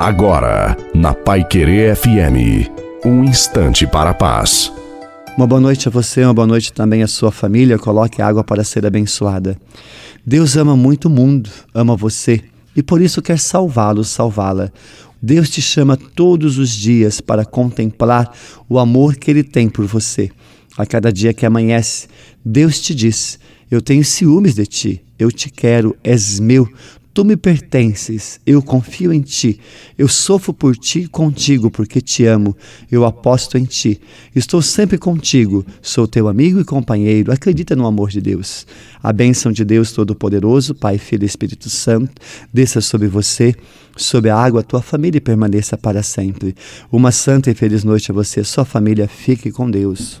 Agora, na Pai Querer FM, um instante para a paz. Uma boa noite a você, uma boa noite também à sua família. Coloque água para ser abençoada. Deus ama muito o mundo, ama você e por isso quer salvá-lo, salvá-la. Deus te chama todos os dias para contemplar o amor que Ele tem por você. A cada dia que amanhece, Deus te diz: Eu tenho ciúmes de ti, eu te quero, és meu, Tu me pertences, eu confio em ti, eu sofro por ti e contigo, porque te amo, eu aposto em ti, estou sempre contigo, sou teu amigo e companheiro, acredita no amor de Deus. A bênção de Deus Todo-Poderoso, Pai, Filho e Espírito Santo, desça sobre você, sobre a água, tua família e permaneça para sempre. Uma santa e feliz noite a você, sua família, fique com Deus.